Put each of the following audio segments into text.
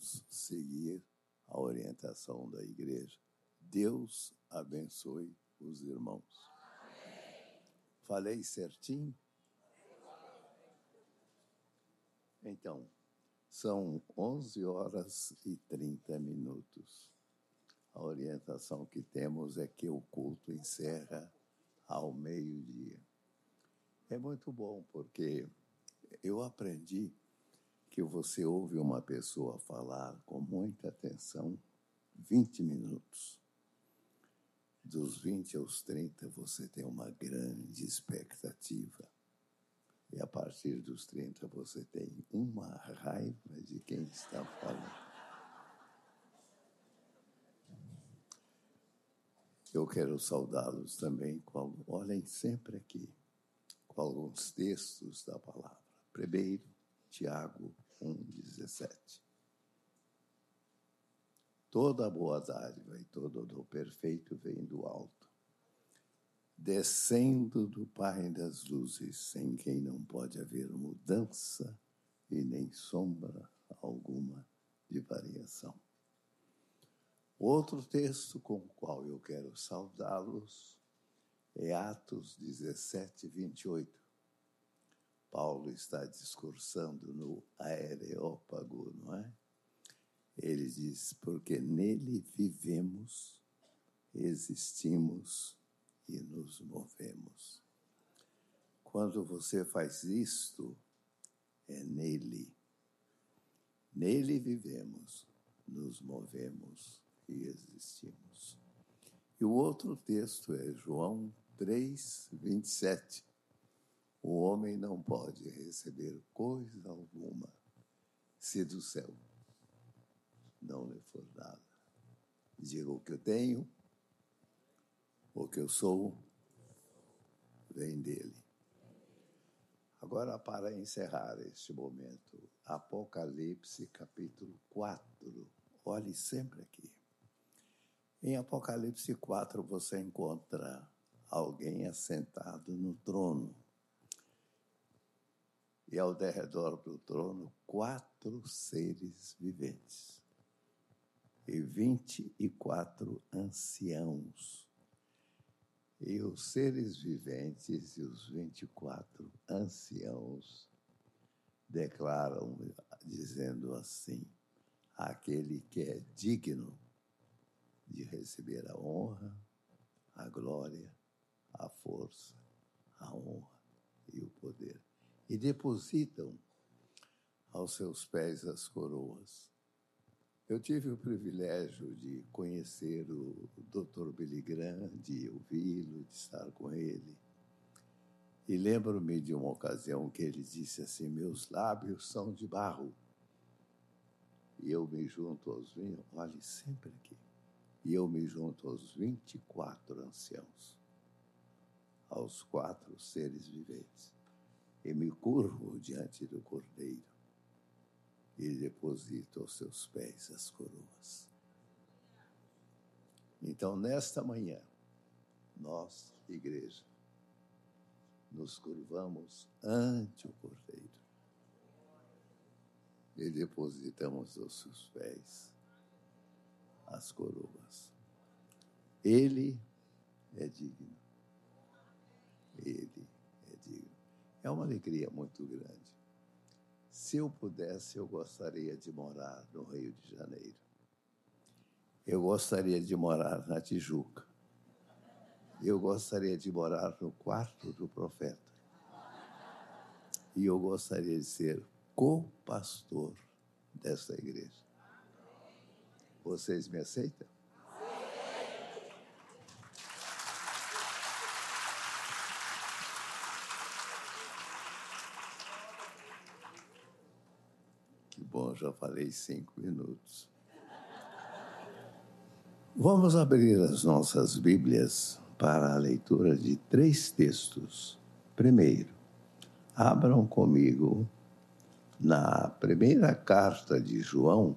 seguir a orientação da igreja. Deus abençoe os irmãos. Falei certinho? Então, são 11 horas e 30 minutos. A orientação que temos é que o culto encerra ao meio-dia. É muito bom porque eu aprendi que você ouve uma pessoa falar com muita atenção 20 minutos. Dos 20 aos 30 você tem uma grande expectativa. E a partir dos 30 você tem uma raiva de quem está falando. Eu quero saudá-los também. Com, olhem sempre aqui com alguns textos da palavra. Primeiro, Tiago 1,17. Toda boa dádiva e todo dom perfeito vem do alto, descendo do Pai das luzes, sem quem não pode haver mudança e nem sombra alguma de variação. Outro texto com o qual eu quero saudá-los é Atos 17, 28. Paulo está discursando no Areópago, não é? Ele diz: porque nele vivemos, existimos e nos movemos. Quando você faz isto, é nele. Nele vivemos, nos movemos e existimos. E o outro texto é João 3, 27. O homem não pode receber coisa alguma se do céu não lhe for dada. Diga o que eu tenho, o que eu sou, vem dele. Agora, para encerrar este momento, Apocalipse capítulo 4. Olhe sempre aqui. Em Apocalipse 4 você encontra alguém assentado no trono. E ao derredor do trono, quatro seres viventes e vinte e quatro anciãos. E os seres viventes e os vinte e quatro anciãos declaram, dizendo assim: aquele que é digno de receber a honra, a glória, a força, a honra e o poder. E depositam aos seus pés as coroas. Eu tive o privilégio de conhecer o Dr. Billy Graham, de ouvi-lo, de estar com ele. E lembro-me de uma ocasião que ele disse assim: Meus lábios são de barro. E eu me junto aos olhe sempre aqui e eu me junto aos 24 anciãos, aos quatro seres viventes, e me curvo diante do Cordeiro e deposito aos seus pés as coroas. Então, nesta manhã, nós, igreja, nos curvamos ante o Cordeiro e depositamos aos seus pés as coroas. Ele é digno. Ele. É uma alegria muito grande. Se eu pudesse, eu gostaria de morar no Rio de Janeiro. Eu gostaria de morar na Tijuca. Eu gostaria de morar no quarto do profeta. E eu gostaria de ser co-pastor dessa igreja. Vocês me aceitam? Que bom, já falei cinco minutos. Vamos abrir as nossas Bíblias para a leitura de três textos. Primeiro, abram comigo na primeira carta de João,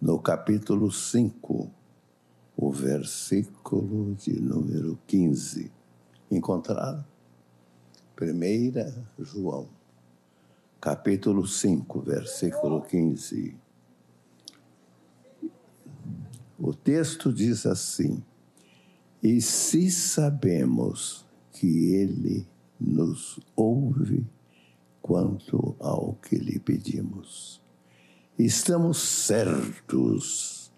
no capítulo 5, o versículo de número 15. Encontraram? Primeira João, capítulo 5, versículo 15. O texto diz assim: E se sabemos que Ele nos ouve quanto ao que lhe pedimos, estamos certos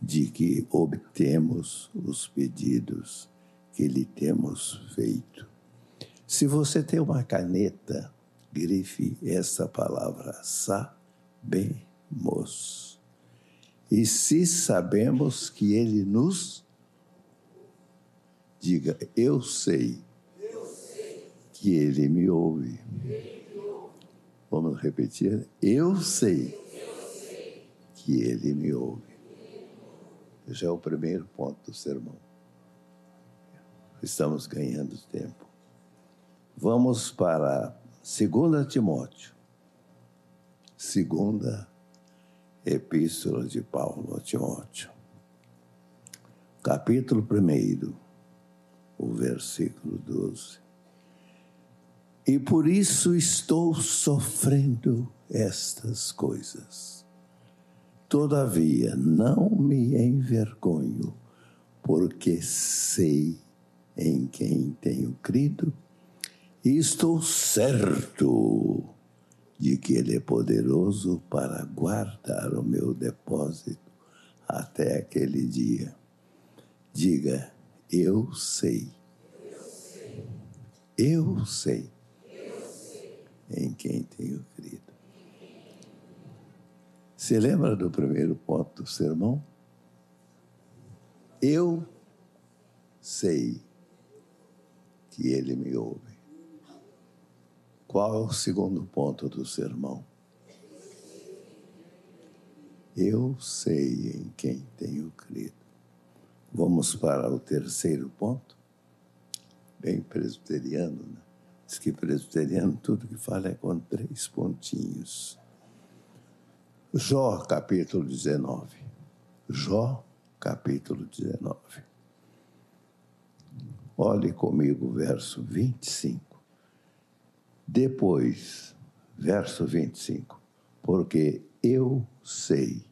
de que obtemos os pedidos que lhe temos feito. Se você tem uma caneta, grife essa palavra sabemos. E se sabemos que ele nos diga, eu sei, que ele me ouve. Vamos repetir? Eu sei, eu sei. que ele me ouve. Esse é o primeiro ponto do sermão. Estamos ganhando tempo. Vamos para 2 Timóteo, segunda epístola de Paulo a Timóteo, capítulo 1, o versículo 12. E por isso estou sofrendo estas coisas. Todavia, não me envergonho, porque sei em quem tenho crido e estou certo de que Ele é poderoso para guardar o meu depósito até aquele dia. Diga, eu sei. Eu sei. Em quem tenho crido. Se lembra do primeiro ponto do sermão? Eu sei que ele me ouve. Qual é o segundo ponto do sermão? Eu sei em quem tenho crido. Vamos para o terceiro ponto? Bem presbiteriano, né? Diz que presbiteriano tudo que fala é com três pontinhos. Jó, capítulo 19. Jó, capítulo 19. Olhe comigo verso 25. Depois, verso 25, porque eu sei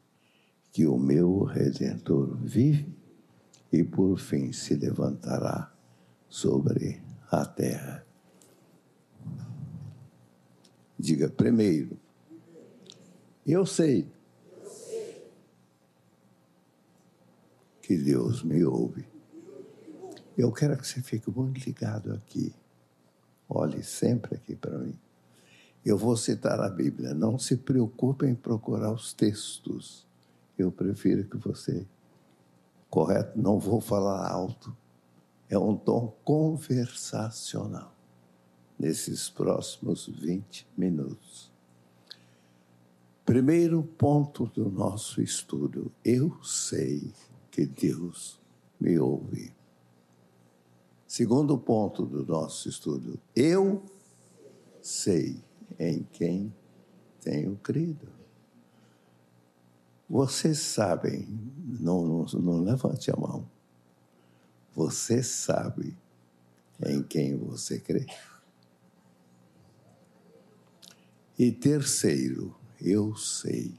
que o meu redentor vive e por fim se levantará sobre a terra. Diga primeiro, eu sei que Deus me ouve. Eu quero que você fique muito ligado aqui. Olhe sempre aqui para mim. Eu vou citar a Bíblia. Não se preocupe em procurar os textos. Eu prefiro que você. Correto? Não vou falar alto. É um tom conversacional nesses próximos 20 minutos. Primeiro ponto do nosso estudo: eu sei que Deus me ouve. Segundo ponto do nosso estudo, eu sei em quem tenho crido. Vocês sabem, não, não, não levante a mão. Você sabe em quem você crê. E terceiro, eu sei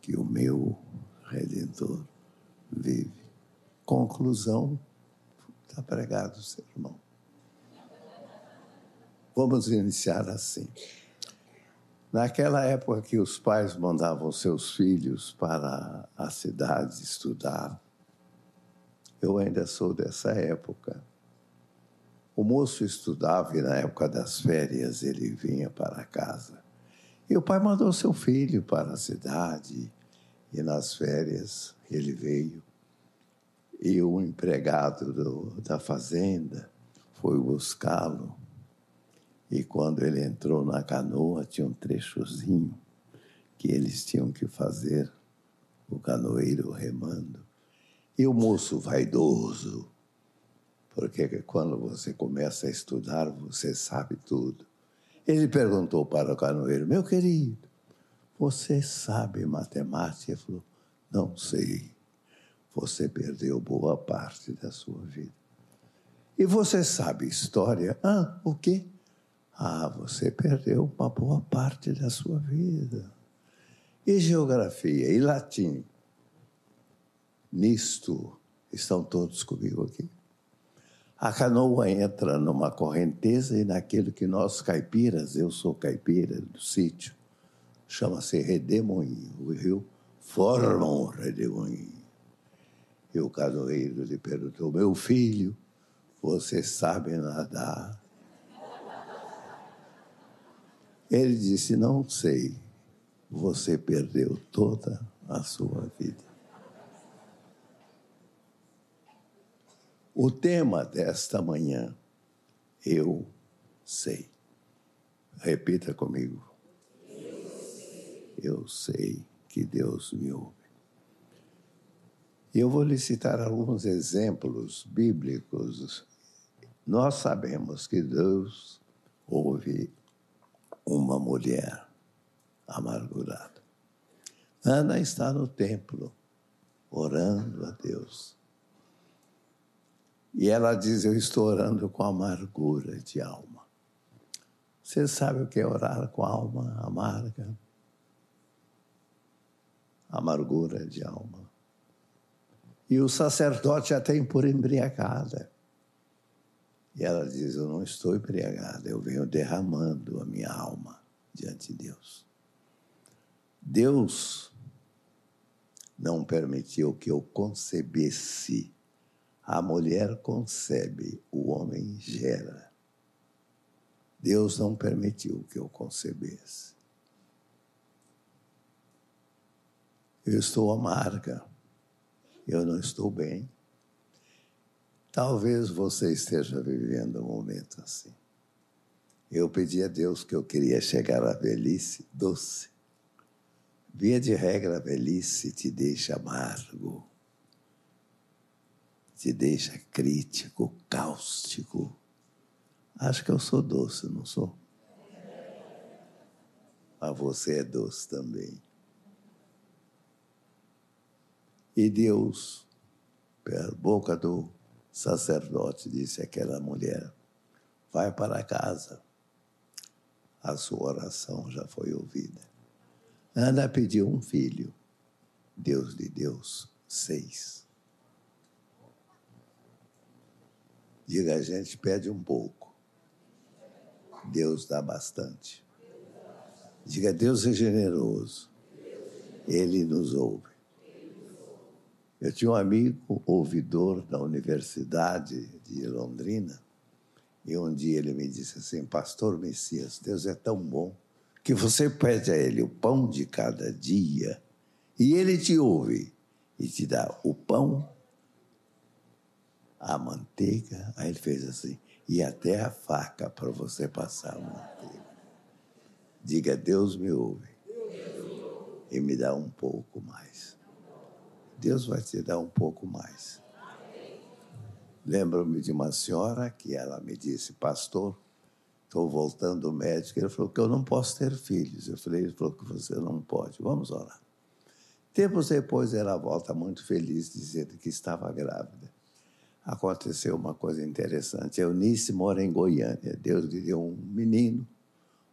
que o meu Redentor vive. Conclusão Está pregado, seu irmão. Vamos iniciar assim. Naquela época que os pais mandavam seus filhos para a cidade estudar, eu ainda sou dessa época. O moço estudava e na época das férias ele vinha para casa. E o pai mandou seu filho para a cidade e nas férias ele veio e o empregado do, da fazenda foi buscá-lo. E quando ele entrou na canoa, tinha um trechozinho que eles tinham que fazer, o canoeiro remando. E o moço vaidoso, porque quando você começa a estudar, você sabe tudo. Ele perguntou para o canoeiro: Meu querido, você sabe matemática? Ele falou: Não sei você perdeu boa parte da sua vida. E você sabe história? Ah, o quê? Ah, você perdeu uma boa parte da sua vida. E geografia? E latim? nisto. Estão todos comigo aqui? A canoa entra numa correnteza e naquilo que nós caipiras, eu sou caipira do sítio, chama-se Redemoinho. O rio forma um redemoinho. E o canoeiro lhe perguntou: Meu filho, você sabe nadar? Ele disse: Não sei. Você perdeu toda a sua vida. O tema desta manhã, eu sei. Repita comigo. Eu sei, eu sei que Deus me ouve. Eu vou lhe citar alguns exemplos bíblicos. Nós sabemos que Deus ouve uma mulher amargurada. Ana está no templo, orando a Deus. E ela diz: Eu estou orando com amargura de alma. Você sabe o que é orar com alma amarga? Amargura de alma. E o sacerdote a tem por embriagada. E ela diz: Eu não estou embriagada, eu venho derramando a minha alma diante de Deus. Deus não permitiu que eu concebesse a mulher concebe, o homem gera. Deus não permitiu que eu concebesse. Eu estou amarga. Eu não estou bem. Talvez você esteja vivendo um momento assim. Eu pedi a Deus que eu queria chegar à velhice doce. Via de regra, a velhice te deixa amargo te deixa crítico, cáustico. Acho que eu sou doce, não sou? Mas você é doce também. E Deus, pela boca do sacerdote, disse àquela mulher: vai para casa, a sua oração já foi ouvida. Ana pediu um filho, Deus lhe deu seis. Diga, a gente pede um pouco. Deus dá bastante. Diga, Deus é generoso. Ele nos ouve. Eu tinha um amigo ouvidor da Universidade de Londrina, e um dia ele me disse assim: Pastor Messias, Deus é tão bom que você pede a Ele o pão de cada dia, e Ele te ouve e te dá o pão a manteiga. Aí ele fez assim, e até a faca para você passar a manteiga. Diga, Deus me ouve. E me dá um pouco mais. Deus vai te dar um pouco mais. Lembro-me de uma senhora que ela me disse, pastor, estou voltando do médico. Ele falou que eu não posso ter filhos. Eu falei, ele falou que você não pode. Vamos orar. Tempos depois ela volta muito feliz, dizendo que estava grávida aconteceu uma coisa interessante. Eunice mora em Goiânia. Deus lhe deu um menino,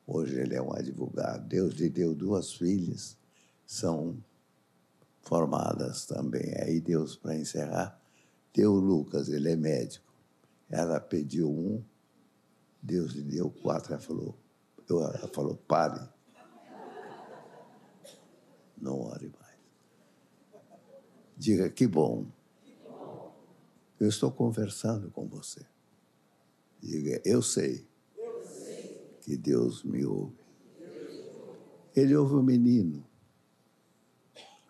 hoje ele é um advogado. Deus lhe deu duas filhas, são formadas também. Aí Deus, para encerrar, deu Lucas, ele é médico. Ela pediu um, Deus lhe deu quatro. Ela falou, ela falou pare. Não ore mais. Diga que bom eu estou conversando com você. Diga, eu eu sei. que Deus me ouve. Ele ouve o menino.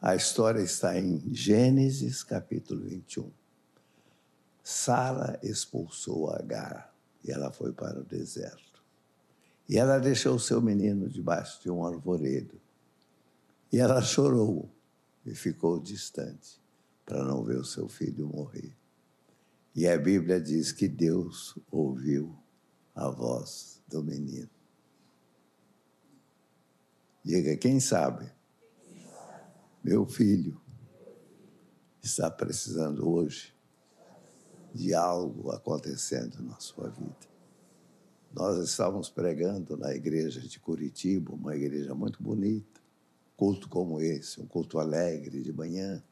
A história está em Gênesis capítulo 21. Sara expulsou Agar e ela foi para o deserto. E ela deixou seu menino debaixo de um arvoredo. E ela chorou e ficou distante para não ver o seu filho morrer. E a Bíblia diz que Deus ouviu a voz do menino. Diga, quem sabe? Meu filho está precisando hoje de algo acontecendo na sua vida. Nós estávamos pregando na igreja de Curitiba, uma igreja muito bonita, culto como esse, um culto alegre de manhã.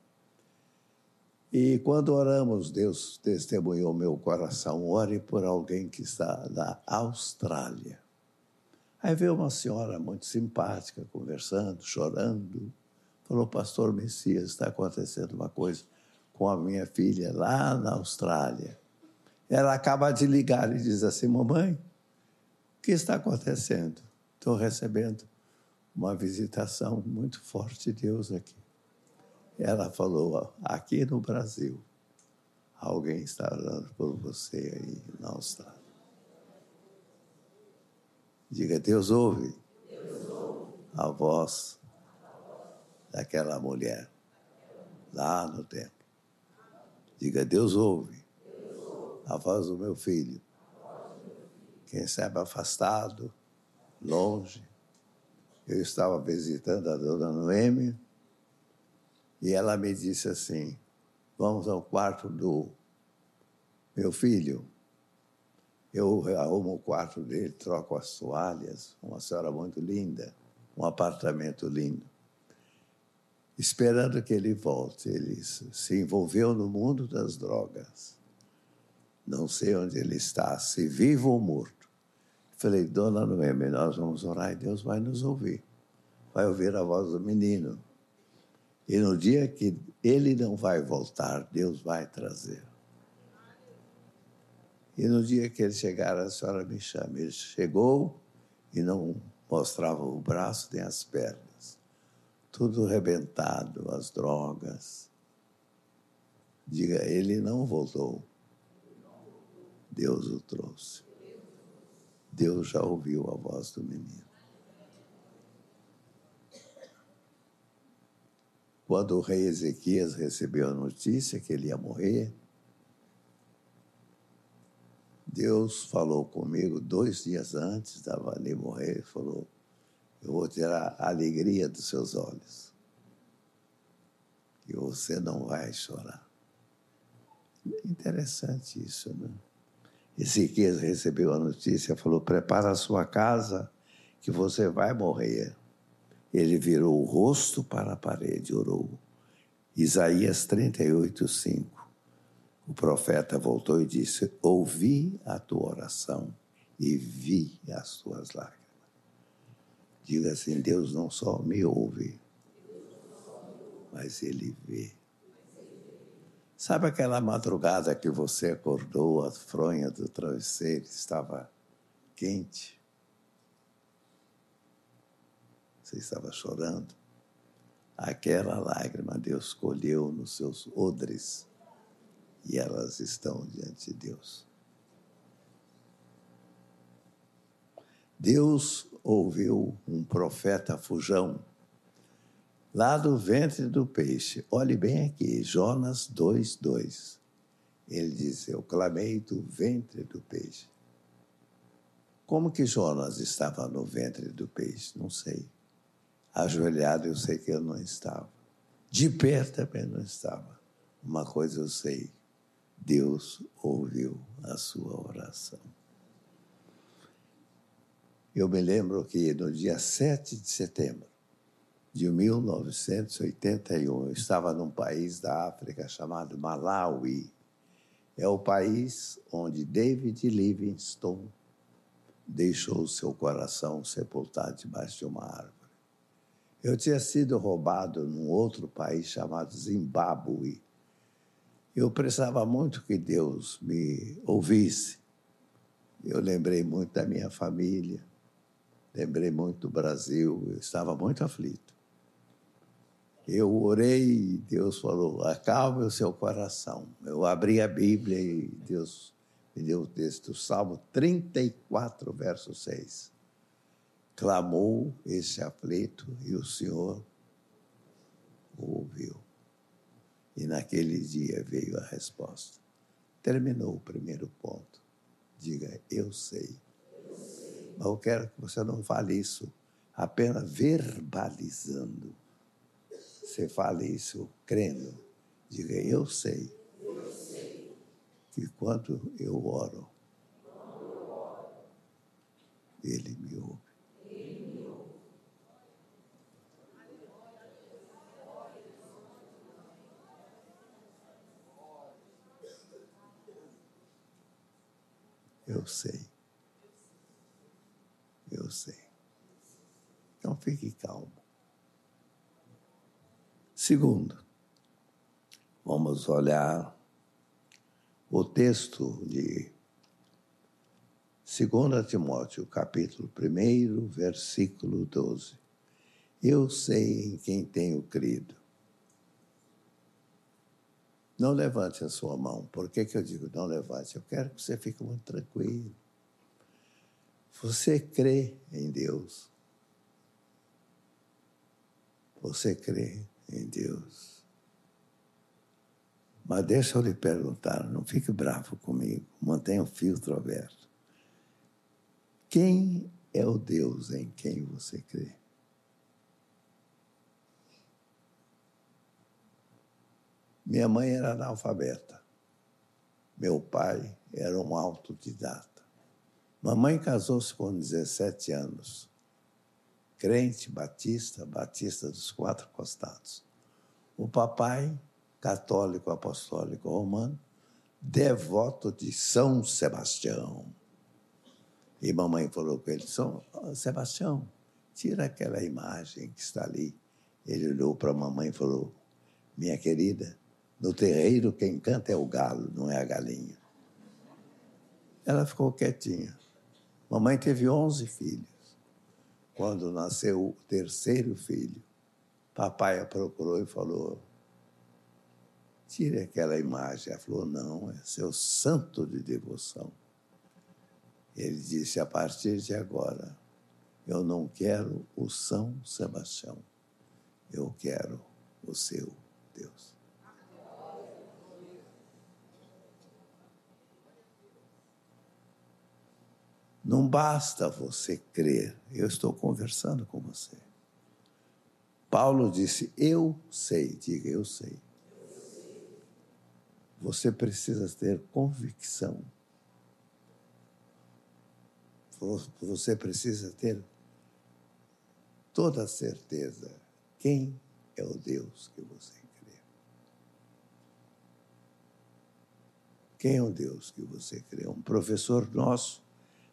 E quando oramos, Deus testemunhou meu coração. Ore por alguém que está na Austrália. Aí veio uma senhora muito simpática, conversando, chorando. Falou, pastor Messias, está acontecendo uma coisa com a minha filha lá na Austrália. Ela acaba de ligar e diz assim, mamãe, o que está acontecendo? Estou recebendo uma visitação muito forte de Deus aqui. Ela falou: aqui no Brasil, alguém está orando por você aí na Austrália. Diga, Deus ouve, Deus ouve. a voz daquela mulher lá no templo. Diga, Deus ouve, a voz do meu filho. Quem sabe afastado, longe. Eu estava visitando a dona Noêmia e ela me disse assim: Vamos ao quarto do meu filho. Eu arrumo o quarto dele, troco as toalhas, uma senhora muito linda, um apartamento lindo. Esperando que ele volte, ele se envolveu no mundo das drogas. Não sei onde ele está, se vivo ou morto. Falei, dona Noemi, nós vamos orar e Deus vai nos ouvir. Vai ouvir a voz do menino. E no dia que ele não vai voltar, Deus vai trazer. E no dia que ele chegar, a senhora me chama. Ele chegou e não mostrava o braço nem as pernas. Tudo rebentado, as drogas. Diga, ele não voltou. Deus o trouxe. Deus já ouviu a voz do menino. Quando o rei Ezequias recebeu a notícia que ele ia morrer, Deus falou comigo dois dias antes da Vali morrer, falou, eu vou tirar a alegria dos seus olhos. E você não vai chorar. Interessante isso, né? Ezequias recebeu a notícia, falou, prepara a sua casa, que você vai morrer. Ele virou o rosto para a parede orou. Isaías 38, 5. O profeta voltou e disse: Ouvi a tua oração e vi as tuas lágrimas. Diga assim: Deus não só me ouve, mas Ele vê. Sabe aquela madrugada que você acordou, a fronha do travesseiro estava quente? você estava chorando, aquela lágrima Deus colheu nos seus odres e elas estão diante de Deus. Deus ouviu um profeta fujão lá do ventre do peixe. Olhe bem aqui, Jonas 2:2. Ele diz: Eu clamei do ventre do peixe. Como que Jonas estava no ventre do peixe? Não sei. Ajoelhado eu sei que eu não estava. De pé também não estava. Uma coisa eu sei: Deus ouviu a sua oração. Eu me lembro que no dia 7 de setembro de 1981, eu estava num país da África chamado Malawi. É o país onde David Livingstone deixou seu coração sepultado debaixo de uma árvore. Eu tinha sido roubado num outro país chamado Zimbábue. Eu precisava muito que Deus me ouvisse. Eu lembrei muito da minha família, lembrei muito do Brasil, eu estava muito aflito. Eu orei e Deus falou: acalme o seu coração. Eu abri a Bíblia e Deus me deu o texto, Salmo 34, verso 6 clamou esse aflito e o Senhor ouviu. E naquele dia veio a resposta. Terminou o primeiro ponto. Diga, eu sei mas eu quero que você não fale isso apenas verbalizando. Você fale isso crendo. Diga, eu sei, eu sei. que quando eu oro, quando eu oro. Ele, me ouve. ele me ouve. Eu sei. Eu sei. Então fique calmo. Segundo, vamos olhar o texto de 2 Timóteo, capítulo 1, versículo 12. Eu sei em quem tenho crido. Não levante a sua mão. Por que, que eu digo não levante? Eu quero que você fique muito tranquilo. Você crê em Deus. Você crê em Deus. Mas deixa eu lhe perguntar, não fique bravo comigo, mantenha o filtro aberto. Quem é o Deus em quem você crê? Minha mãe era analfabeta. Meu pai era um autodidata. Mamãe casou-se com 17 anos. Crente, batista, batista dos quatro costados. O papai, católico apostólico romano, devoto de São Sebastião. E mamãe falou com ele: São Sebastião, tira aquela imagem que está ali. Ele olhou para a mamãe e falou: Minha querida, no terreiro, quem canta é o galo, não é a galinha. Ela ficou quietinha. Mamãe teve 11 filhos. Quando nasceu o terceiro filho, papai a procurou e falou: Tire aquela imagem. Ela falou: Não, é seu santo de devoção. Ele disse: A partir de agora, eu não quero o São Sebastião, eu quero o seu Deus. Não basta você crer, eu estou conversando com você. Paulo disse: Eu sei, diga, eu sei. Você precisa ter convicção. Você precisa ter toda a certeza. Quem é o Deus que você crê? Quem é o Deus que você crê? Um professor nosso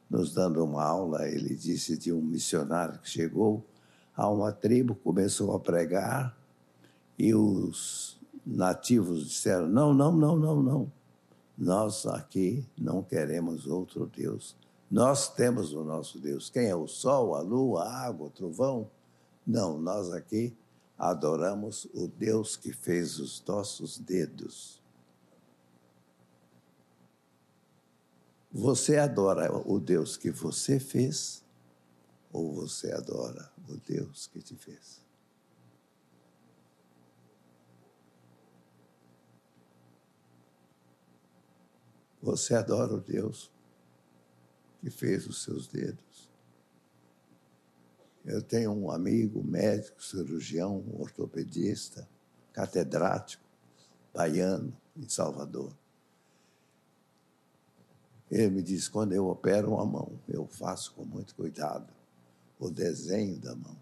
nos dando uma aula, ele disse de um missionário que chegou a uma tribo, começou a pregar e os nativos disseram: não, não, não, não, não. Nós aqui não queremos outro Deus. Nós temos o nosso Deus. Quem é o sol, a lua, a água, o trovão? Não, nós aqui adoramos o Deus que fez os nossos dedos. Você adora o Deus que você fez ou você adora o Deus que te fez? Você adora o Deus que fez os seus dedos. Eu tenho um amigo médico, cirurgião, ortopedista, catedrático, baiano, em Salvador. Ele me diz: quando eu opero uma mão, eu faço com muito cuidado o desenho da mão.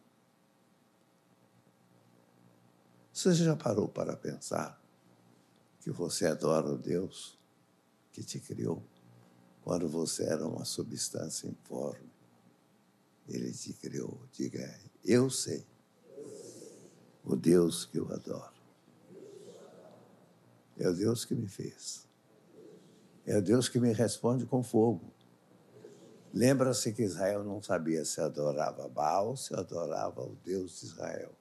Você já parou para pensar que você adora o Deus que te criou quando você era uma substância informe? Ele te criou. Diga, eu sei o Deus que eu adoro. É o Deus que me fez. É o Deus que me responde com fogo. Lembra-se que Israel não sabia se adorava Baal se adorava o Deus de Israel.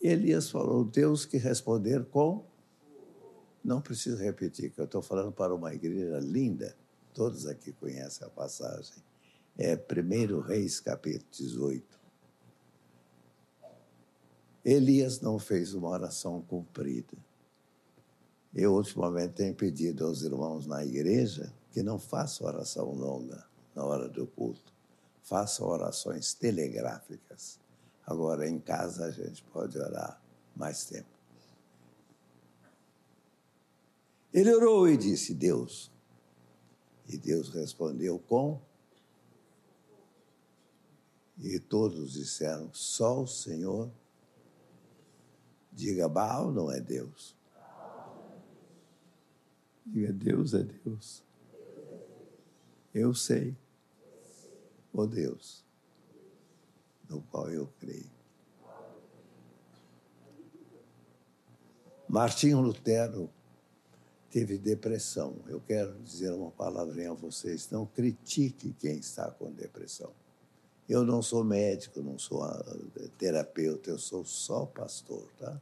Elias falou: Deus que responder com. Não preciso repetir, que eu estou falando para uma igreja linda. Todos aqui conhecem a passagem. É 1 Reis, capítulo 18. Elias não fez uma oração cumprida. Eu, ultimamente, tenho pedido aos irmãos na igreja que não façam oração longa na hora do culto. Façam orações telegráficas. Agora, em casa, a gente pode orar mais tempo. Ele orou e disse: Deus. E Deus respondeu com. E todos disseram: Só o Senhor. Diga, Baal não é Deus. Diga, Deus é Deus. Eu sei o Deus no qual eu creio. Martinho Lutero teve depressão. Eu quero dizer uma palavrinha a vocês: não critique quem está com depressão. Eu não sou médico, não sou ah, terapeuta, eu sou só pastor, tá?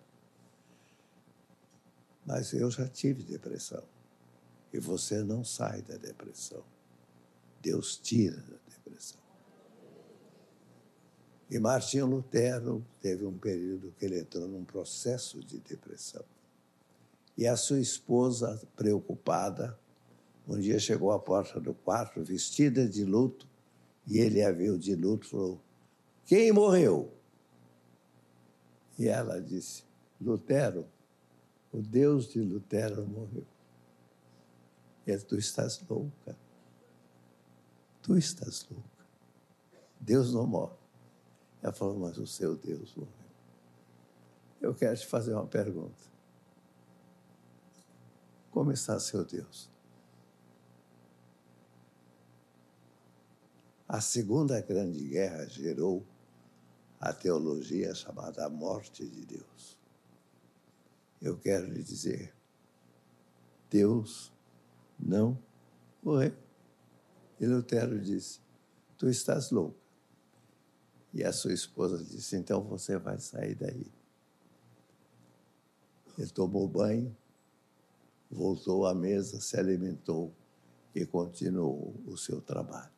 Mas eu já tive depressão. E você não sai da depressão. Deus tira da depressão. E Martinho Lutero teve um período que ele entrou num processo de depressão. E a sua esposa, preocupada, um dia chegou à porta do quarto, vestida de luto, e ele a viu de luto e falou: Quem morreu? E ela disse: Lutero, o Deus de Lutero morreu. Ele, tu estás louca. Tu estás louca. Deus não morre. Ela falou, mas o seu Deus morreu. Eu quero te fazer uma pergunta. Como está seu Deus? A Segunda Grande Guerra gerou a teologia chamada a morte de Deus. Eu quero lhe dizer, Deus não morreu. E Lutero disse, tu estás louco. E a sua esposa disse, então você vai sair daí. Ele tomou banho, voltou à mesa, se alimentou e continuou o seu trabalho.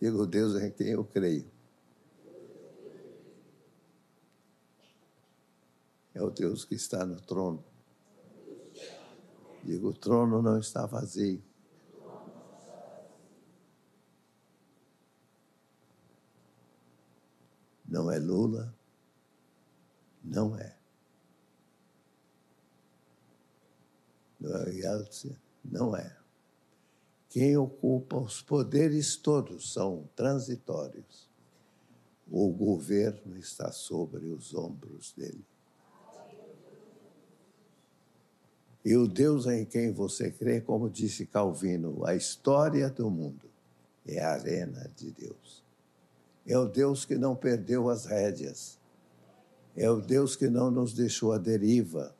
Digo, Deus é em quem eu creio. É o Deus que está no trono. Digo, o trono não está vazio. Não é Lula, não é. Não é Yeltsin, não é. Quem ocupa os poderes todos são transitórios. O governo está sobre os ombros dele. E o Deus em quem você crê, como disse Calvino, a história do mundo é a arena de Deus. É o Deus que não perdeu as rédeas. É o Deus que não nos deixou à deriva.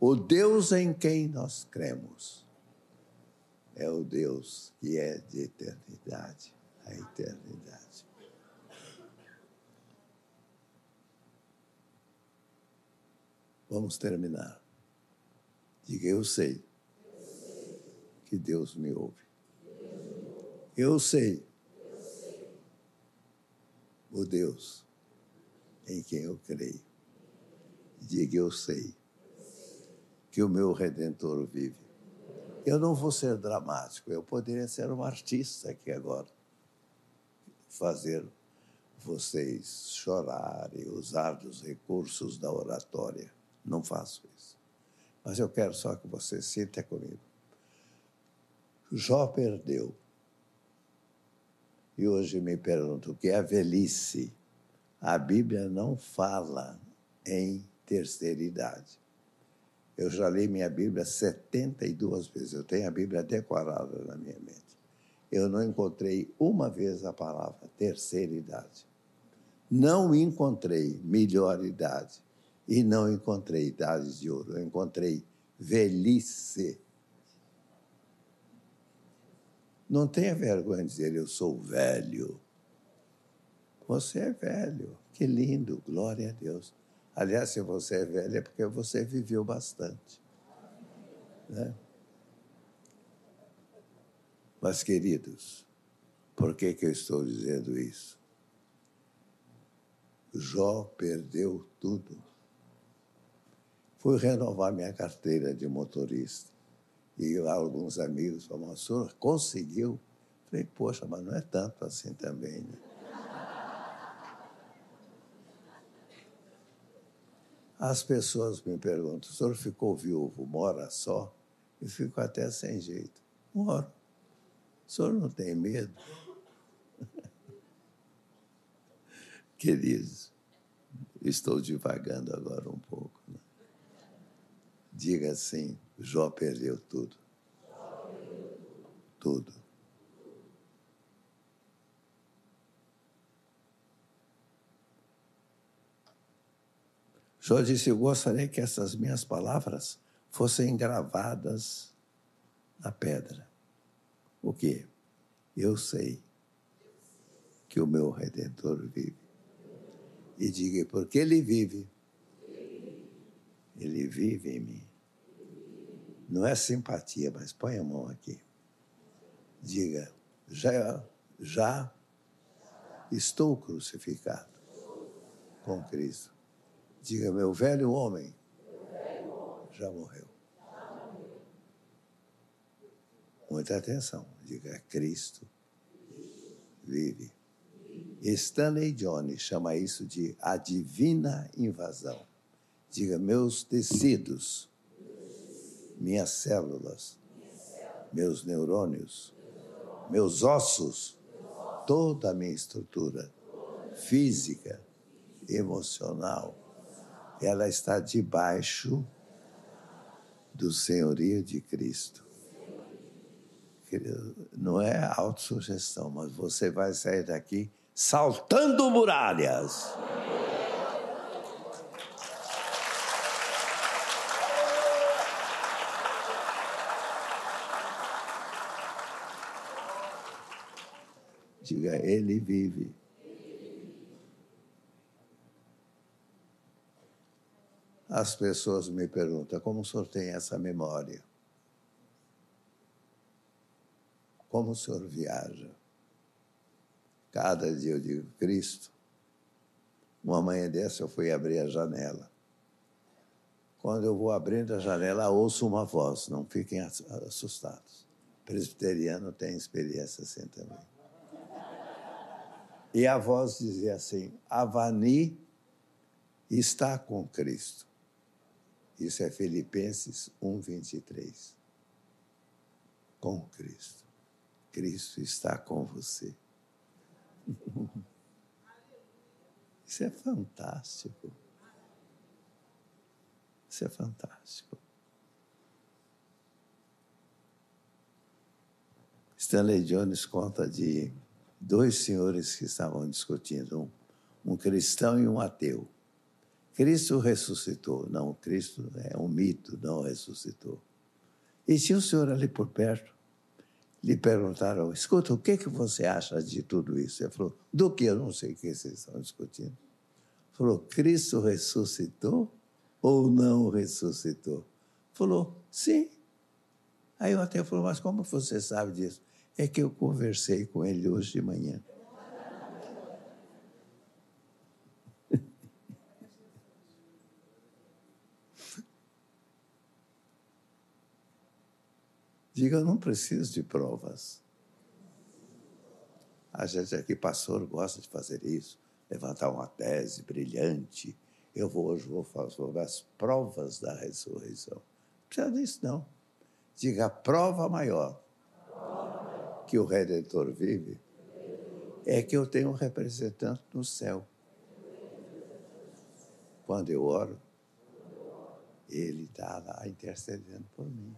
O Deus em quem nós cremos é o Deus que é de eternidade a eternidade. Vamos terminar. Diga, eu sei que Deus me ouve. Eu sei o Deus em quem eu creio. Diga, eu sei que o meu Redentor vive. Eu não vou ser dramático, eu poderia ser um artista aqui agora, fazer vocês chorarem, usar dos recursos da oratória. Não faço isso. Mas eu quero só que você sinta comigo. Jó perdeu. E hoje me pergunto o que é a velhice. A Bíblia não fala em terceira idade. Eu já li minha Bíblia 72 vezes. Eu tenho a Bíblia decorada na minha mente. Eu não encontrei uma vez a palavra terceira idade. Não encontrei melhor idade. E não encontrei idades de ouro. Eu encontrei velhice. Não tenha vergonha de dizer eu sou velho. Você é velho. Que lindo, glória a Deus. Aliás, se você é velho, é porque você viveu bastante. Né? Mas, queridos, por que, que eu estou dizendo isso? Jó perdeu tudo. Fui renovar minha carteira de motorista. E alguns amigos falaram, senhor conseguiu? Falei, poxa, mas não é tanto assim também. Né? As pessoas me perguntam: o senhor ficou viúvo, mora só? Eu fico até sem jeito. Moro. O senhor não tem medo? Queridos, estou divagando agora um pouco. Né? Diga assim: Jó perdeu tudo. Tudo. Jó disse: Eu gostaria que essas minhas palavras fossem gravadas na pedra. O quê? Eu sei que o meu redentor vive. E diga, porque ele vive, ele vive em mim. Não é simpatia, mas põe a mão aqui. Diga, já, já estou crucificado com Cristo. Diga, meu velho homem já morreu. Muita atenção. Diga, Cristo vive. Stanley Jones chama isso de a divina invasão. Diga, meus tecidos minhas células, meus neurônios, meus ossos, toda a minha estrutura física, emocional, ela está debaixo do senhorio de Cristo. Não é autossugestão, mas você vai sair daqui saltando muralhas. Diga, Ele vive. As pessoas me perguntam como o senhor tem essa memória? Como o senhor viaja? Cada dia eu digo, Cristo. Uma manhã dessa eu fui abrir a janela. Quando eu vou abrindo a janela, ouço uma voz, não fiquem assustados. Presbiteriano tem experiência assim também. E a voz dizia assim: Avani está com Cristo. Isso é Filipenses 1, 23. Com Cristo. Cristo está com você. Isso é fantástico. Isso é fantástico. Stanley Jones conta de dois senhores que estavam discutindo, um, um cristão e um ateu. Cristo ressuscitou. Não, Cristo é um mito, não ressuscitou. E tinha um senhor ali por perto. Lhe perguntaram: escuta, o que, que você acha de tudo isso? Ele falou: do que? Eu não sei o que vocês estão discutindo. Falou: Cristo ressuscitou ou não ressuscitou? Falou: sim. Aí o ateu falou: mas como você sabe disso? É que eu conversei com ele hoje de manhã. Diga, eu não preciso de provas. A gente aqui, pastor, gosta de fazer isso, levantar uma tese brilhante. Eu vou, hoje vou fazer as provas da ressurreição. Não precisa disso, não. Diga, a prova maior que o Redentor vive, é que eu tenho um representante no céu. Quando eu oro, ele está lá intercedendo por mim.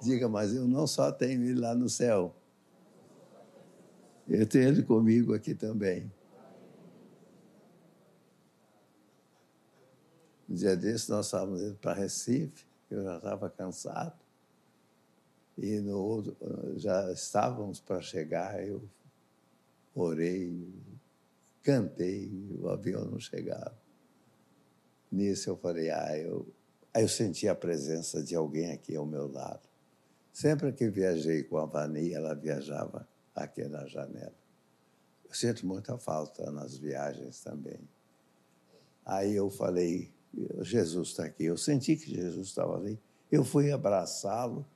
Diga, mas eu não só tenho ele lá no céu, eu tenho ele comigo aqui também. Um dia desse nós estávamos indo para Recife, eu já estava cansado. E no outro, já estávamos para chegar, eu orei, cantei, o avião não chegava. Nisso eu falei, ah, eu... Aí eu senti a presença de alguém aqui ao meu lado. Sempre que viajei com a Vani, ela viajava aqui na janela. Eu sinto muita falta nas viagens também. Aí eu falei, Jesus está aqui. Eu senti que Jesus estava ali. Eu fui abraçá-lo.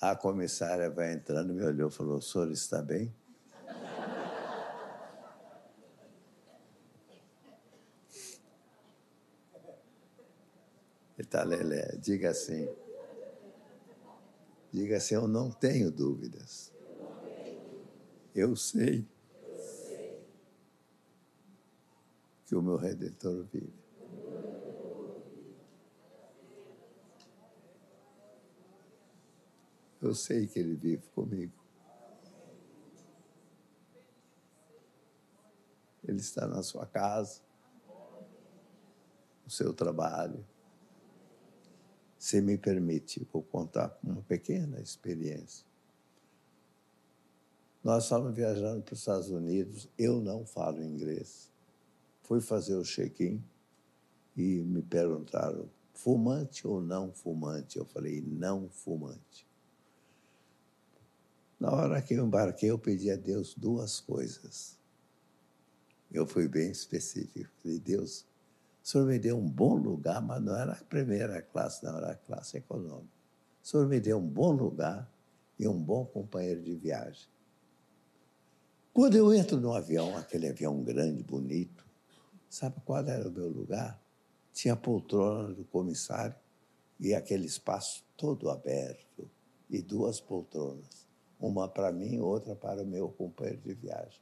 A comissária vai entrando, me olhou e falou: O senhor está bem? Italelé, diga assim. Diga assim: Eu não tenho dúvidas. Eu sei que o meu Redentor vive. Eu sei que Ele vive comigo. Ele está na sua casa, no seu trabalho. Se me permite, vou contar uma pequena experiência. Nós estávamos viajando para os Estados Unidos, eu não falo inglês. Fui fazer o check-in e me perguntaram, fumante ou não fumante? Eu falei, não fumante. Na hora que eu embarquei, eu pedi a Deus duas coisas. Eu fui bem específico. Falei, Deus, o Senhor me deu um bom lugar, mas não era a primeira classe, não era a classe econômica. O Senhor me deu um bom lugar e um bom companheiro de viagem. Quando eu entro no avião, aquele avião grande, bonito, sabe qual era o meu lugar? Tinha a poltrona do comissário e aquele espaço todo aberto e duas poltronas, uma para mim, outra para o meu companheiro de viagem.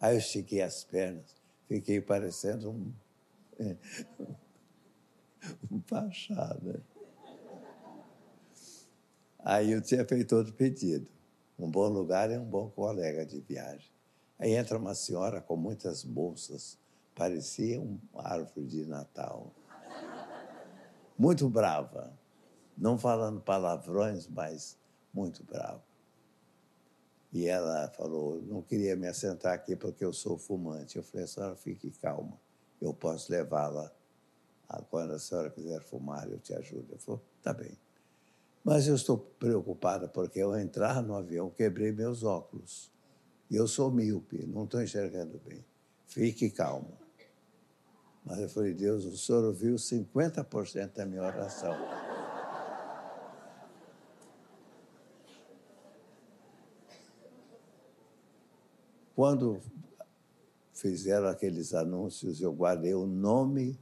Aí eu estiquei as pernas, fiquei parecendo um, um pachá? Aí eu tinha feito outro pedido. Um bom lugar e um bom colega de viagem. Aí entra uma senhora com muitas bolsas, parecia uma árvore de Natal. Muito brava, não falando palavrões, mas muito brava. E ela falou: não queria me assentar aqui porque eu sou fumante. Eu falei: a senhora fique calma, eu posso levá-la. Quando a senhora quiser fumar, eu te ajudo. Eu falei: tá bem. Mas eu estou preocupada porque ao entrar no avião quebrei meus óculos. E eu sou míope, não estou enxergando bem. Fique calmo. Mas eu falei, Deus, o senhor ouviu 50% da minha oração. Quando fizeram aqueles anúncios, eu guardei o nome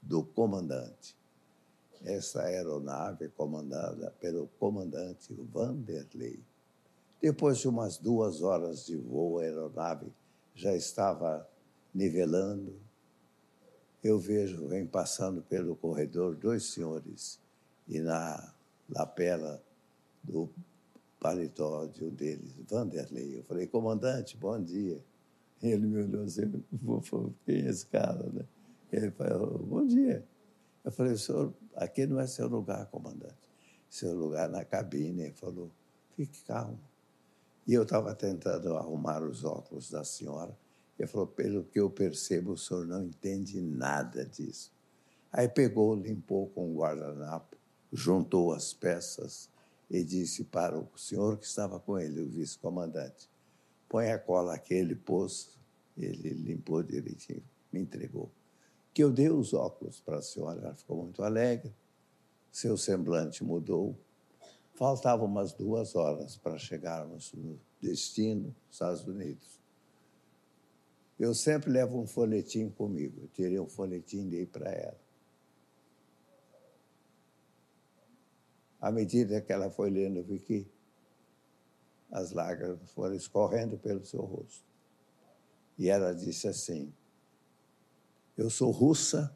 do comandante. Essa aeronave comandada pelo comandante Vanderlei. Depois de umas duas horas de voo, a aeronave já estava nivelando. Eu vejo, vem passando pelo corredor dois senhores e na lapela do paletó de um deles, Vanderlei. Eu falei, comandante, bom dia. Ele me olhou assim, quem é esse cara? Né? Ele falou, bom dia. Eu falei, senhor, aqui não é seu lugar, comandante. Seu lugar na cabine. Ele falou, fique calmo. E eu estava tentando arrumar os óculos da senhora. Ele falou: pelo que eu percebo, o senhor não entende nada disso. Aí pegou, limpou com o guardanapo, juntou as peças e disse para o senhor que estava com ele, o vice-comandante: põe a cola aqui. Ele pôs, ele limpou direitinho, me entregou. Que eu dei os óculos para a senhora, ela ficou muito alegre, seu semblante mudou Faltavam umas duas horas para chegarmos no destino, Estados Unidos. Eu sempre levo um folhetim comigo. Eu tirei um folhetim e dei para ela. À medida que ela foi lendo, eu vi que as lágrimas foram escorrendo pelo seu rosto. E ela disse assim: Eu sou russa,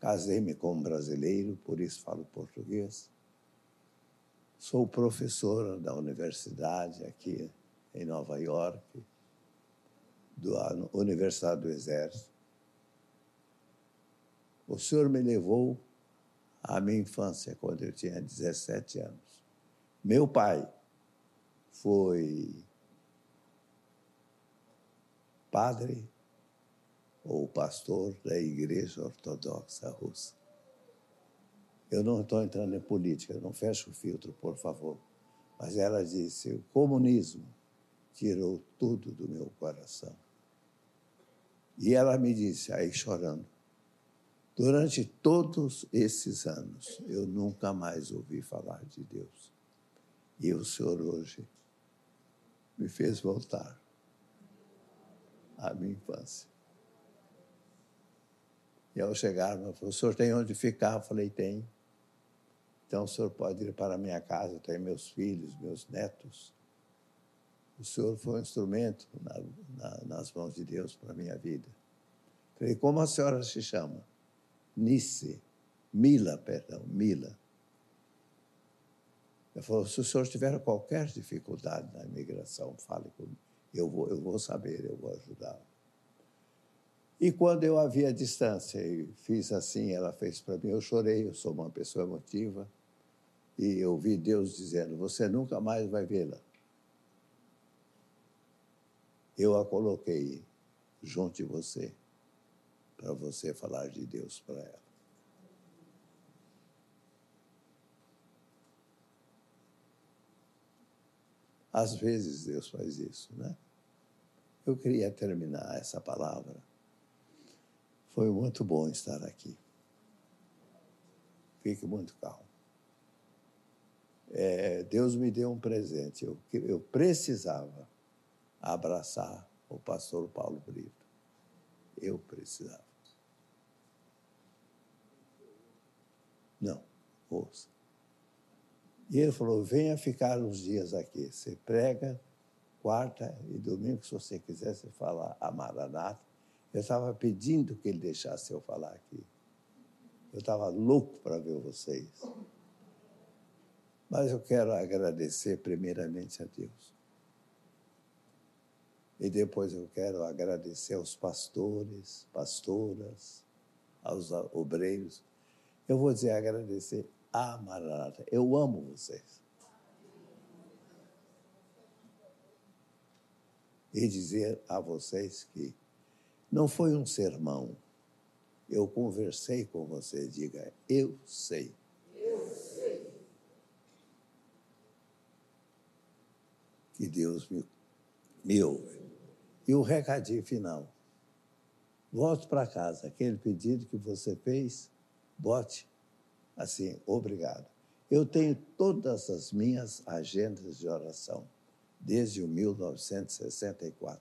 casei-me com um brasileiro, por isso falo português. Sou professora da universidade aqui em Nova York, da Universidade do Exército. O senhor me levou à minha infância, quando eu tinha 17 anos. Meu pai foi padre ou pastor da Igreja Ortodoxa Russa. Eu não estou entrando em política, não feche o filtro, por favor. Mas ela disse: o comunismo tirou tudo do meu coração. E ela me disse, aí chorando, durante todos esses anos, eu nunca mais ouvi falar de Deus. E o Senhor hoje me fez voltar à minha infância. E ao chegar, ela falou: o senhor tem onde ficar? Eu falei: tem. Então o senhor pode ir para a minha casa, tem meus filhos, meus netos. O senhor foi um instrumento na, na, nas mãos de Deus para a minha vida. Falei, como a senhora se chama? Nice. Mila, perdão, Mila. Ele falou, se o senhor tiver qualquer dificuldade na imigração, fale comigo. Eu vou, eu vou saber, eu vou ajudar. E quando eu havia distância e fiz assim, ela fez para mim, eu chorei, eu sou uma pessoa emotiva, e eu vi Deus dizendo, você nunca mais vai vê-la. Eu a coloquei junto de você, para você falar de Deus para ela. Às vezes Deus faz isso, né? Eu queria terminar essa palavra. Foi muito bom estar aqui. Fique muito calmo. É, Deus me deu um presente. Eu, eu precisava abraçar o pastor Paulo Brito. Eu precisava. Não, ouça. E ele falou: venha ficar uns dias aqui. Você prega quarta e domingo, se você quiser, você fala a Maranata. Eu estava pedindo que ele deixasse eu falar aqui. Eu estava louco para ver vocês. Mas eu quero agradecer primeiramente a Deus. E depois eu quero agradecer aos pastores, pastoras, aos obreiros. Eu vou dizer agradecer ah, Maranata, eu amo vocês. E dizer a vocês que não foi um sermão. Eu conversei com você, diga, eu sei. Eu sei. Que Deus me, me ouve. E o recadinho final. Volte para casa. Aquele pedido que você fez, bote assim, obrigado. Eu tenho todas as minhas agendas de oração, desde o 1964.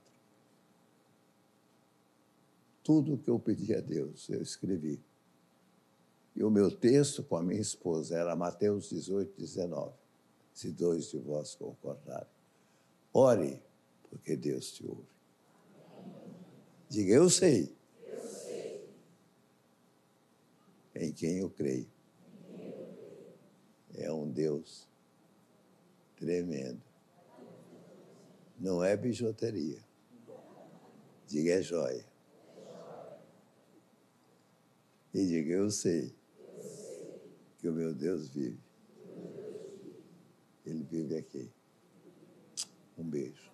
Tudo que eu pedi a Deus, eu escrevi. E o meu texto com a minha esposa era Mateus 18, 19. Se dois de vós concordarem. Ore, porque Deus te ouve. Diga, eu sei. Eu sei. Em quem eu creio é um Deus tremendo. Não é bijuteria. Diga é joia. E diga, eu sei que o meu Deus vive. Ele vive aqui. Um beijo.